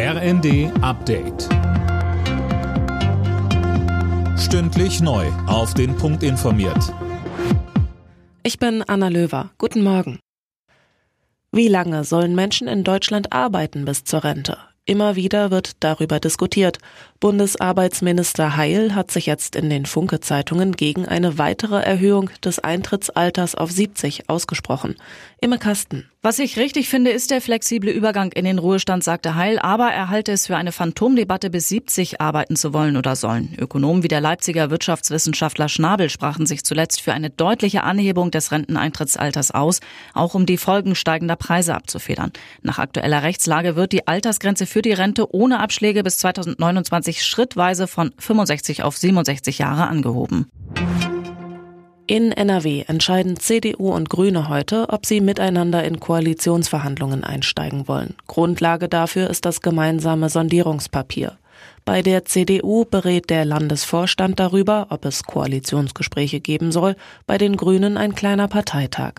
RND Update. Stündlich neu. Auf den Punkt informiert. Ich bin Anna Löwer. Guten Morgen. Wie lange sollen Menschen in Deutschland arbeiten bis zur Rente? Immer wieder wird darüber diskutiert. Bundesarbeitsminister Heil hat sich jetzt in den Funke-Zeitungen gegen eine weitere Erhöhung des Eintrittsalters auf 70 ausgesprochen. Imme Kasten. Was ich richtig finde, ist der flexible Übergang in den Ruhestand, sagte Heil, aber er halte es für eine Phantomdebatte, bis 70 arbeiten zu wollen oder sollen. Ökonomen wie der Leipziger Wirtschaftswissenschaftler Schnabel sprachen sich zuletzt für eine deutliche Anhebung des Renteneintrittsalters aus, auch um die Folgen steigender Preise abzufedern. Nach aktueller Rechtslage wird die Altersgrenze für die Rente ohne Abschläge bis 2029 schrittweise von 65 auf 67 Jahre angehoben. In NRW entscheiden CDU und Grüne heute, ob sie miteinander in Koalitionsverhandlungen einsteigen wollen. Grundlage dafür ist das gemeinsame Sondierungspapier. Bei der CDU berät der Landesvorstand darüber, ob es Koalitionsgespräche geben soll, bei den Grünen ein kleiner Parteitag.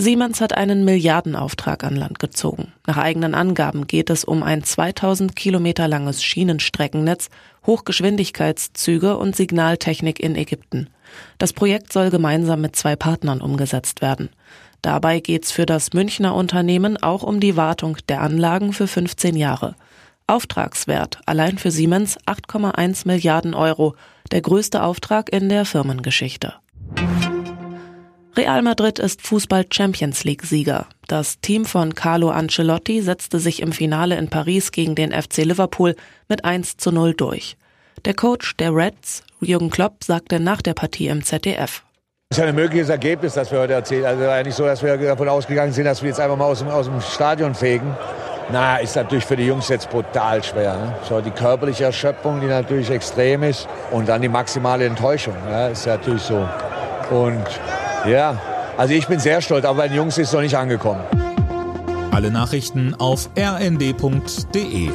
Siemens hat einen Milliardenauftrag an Land gezogen. Nach eigenen Angaben geht es um ein 2000 Kilometer langes Schienenstreckennetz, Hochgeschwindigkeitszüge und Signaltechnik in Ägypten. Das Projekt soll gemeinsam mit zwei Partnern umgesetzt werden. Dabei geht's für das Münchner Unternehmen auch um die Wartung der Anlagen für 15 Jahre. Auftragswert allein für Siemens 8,1 Milliarden Euro, der größte Auftrag in der Firmengeschichte. Real Madrid ist Fußball Champions League Sieger. Das Team von Carlo Ancelotti setzte sich im Finale in Paris gegen den FC Liverpool mit 1 zu 0 durch. Der Coach der Reds, Jürgen Klopp, sagte nach der Partie im ZDF. Das ist ein mögliches Ergebnis, das wir heute erzählen. Also eigentlich so, dass wir davon ausgegangen sind, dass wir jetzt einfach mal aus dem, aus dem Stadion fegen. Na, ist natürlich für die Jungs jetzt brutal schwer. Ne? So die körperliche Erschöpfung, die natürlich extrem ist, und dann die maximale Enttäuschung. Ja, ist natürlich so. Und ja, also ich bin sehr stolz, aber bei den Jungs ist es noch nicht angekommen. Alle Nachrichten auf rnd.de